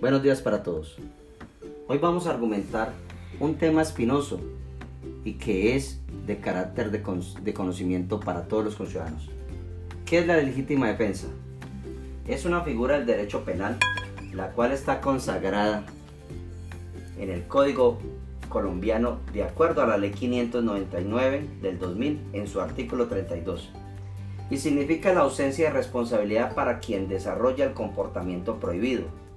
Buenos días para todos. Hoy vamos a argumentar un tema espinoso y que es de carácter de, de conocimiento para todos los conciudadanos. ¿Qué es la legítima defensa? Es una figura del derecho penal, la cual está consagrada en el Código colombiano de acuerdo a la ley 599 del 2000 en su artículo 32 y significa la ausencia de responsabilidad para quien desarrolla el comportamiento prohibido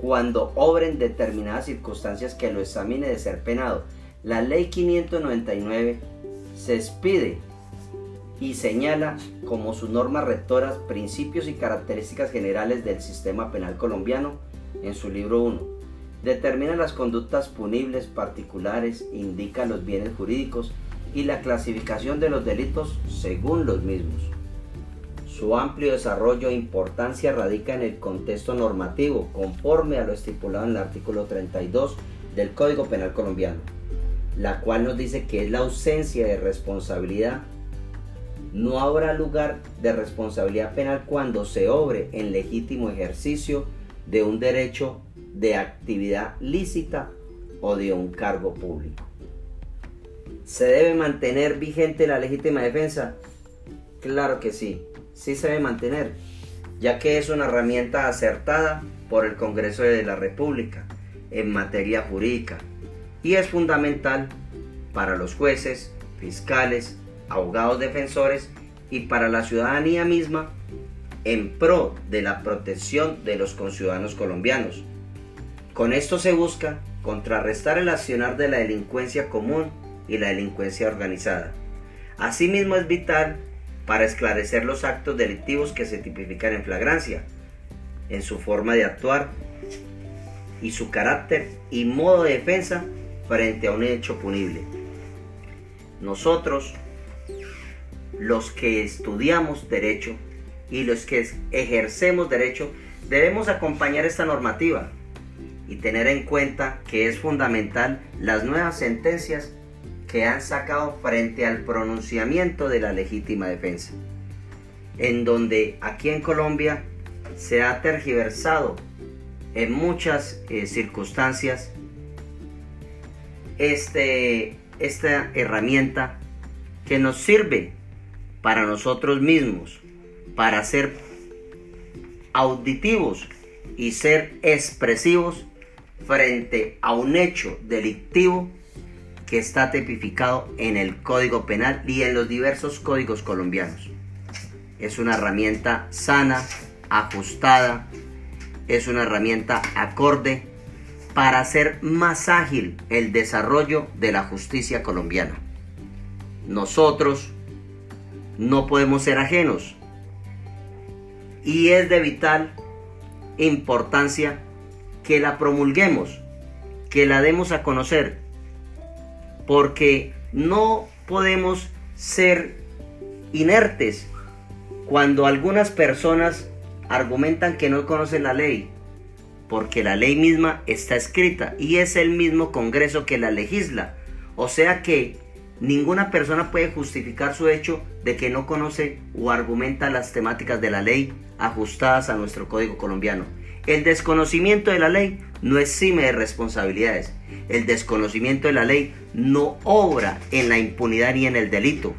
cuando obren determinadas circunstancias que lo examine de ser penado. La ley 599 se expide y señala como sus normas rectoras principios y características generales del sistema penal colombiano en su libro 1 Determina las conductas punibles particulares, indica los bienes jurídicos y la clasificación de los delitos según los mismos. Su amplio desarrollo e importancia radica en el contexto normativo, conforme a lo estipulado en el artículo 32 del Código Penal colombiano, la cual nos dice que es la ausencia de responsabilidad. No habrá lugar de responsabilidad penal cuando se obre en legítimo ejercicio de un derecho de actividad lícita o de un cargo público. ¿Se debe mantener vigente la legítima defensa? Claro que sí, sí se debe mantener, ya que es una herramienta acertada por el Congreso de la República en materia jurídica y es fundamental para los jueces, fiscales, abogados defensores y para la ciudadanía misma en pro de la protección de los conciudadanos colombianos. Con esto se busca contrarrestar el accionar de la delincuencia común y la delincuencia organizada. Asimismo es vital para esclarecer los actos delictivos que se tipifican en flagrancia, en su forma de actuar y su carácter y modo de defensa frente a un hecho punible. Nosotros, los que estudiamos derecho, y los que ejercemos derecho debemos acompañar esta normativa y tener en cuenta que es fundamental las nuevas sentencias que han sacado frente al pronunciamiento de la legítima defensa, en donde aquí en Colombia se ha tergiversado en muchas eh, circunstancias este, esta herramienta que nos sirve para nosotros mismos para ser auditivos y ser expresivos frente a un hecho delictivo que está tipificado en el Código Penal y en los diversos códigos colombianos. Es una herramienta sana, ajustada, es una herramienta acorde para hacer más ágil el desarrollo de la justicia colombiana. Nosotros no podemos ser ajenos y es de vital importancia que la promulguemos, que la demos a conocer, porque no podemos ser inertes cuando algunas personas argumentan que no conocen la ley, porque la ley misma está escrita y es el mismo Congreso que la legisla. O sea que ninguna persona puede justificar su hecho de que no conoce o argumenta las temáticas de la ley ajustadas a nuestro código colombiano. El desconocimiento de la ley no exime de responsabilidades. El desconocimiento de la ley no obra en la impunidad ni en el delito.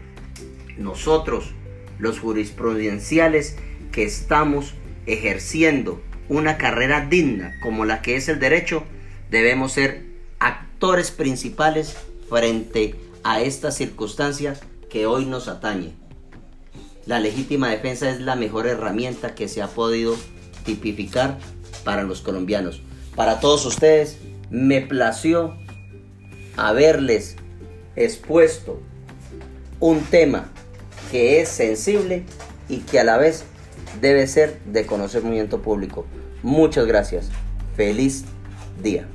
Nosotros, los jurisprudenciales que estamos ejerciendo una carrera digna como la que es el derecho, debemos ser actores principales frente a estas circunstancias que hoy nos atañe. La legítima defensa es la mejor herramienta que se ha podido tipificar para los colombianos. Para todos ustedes, me plació haberles expuesto un tema que es sensible y que a la vez debe ser de conocimiento público. Muchas gracias. Feliz día.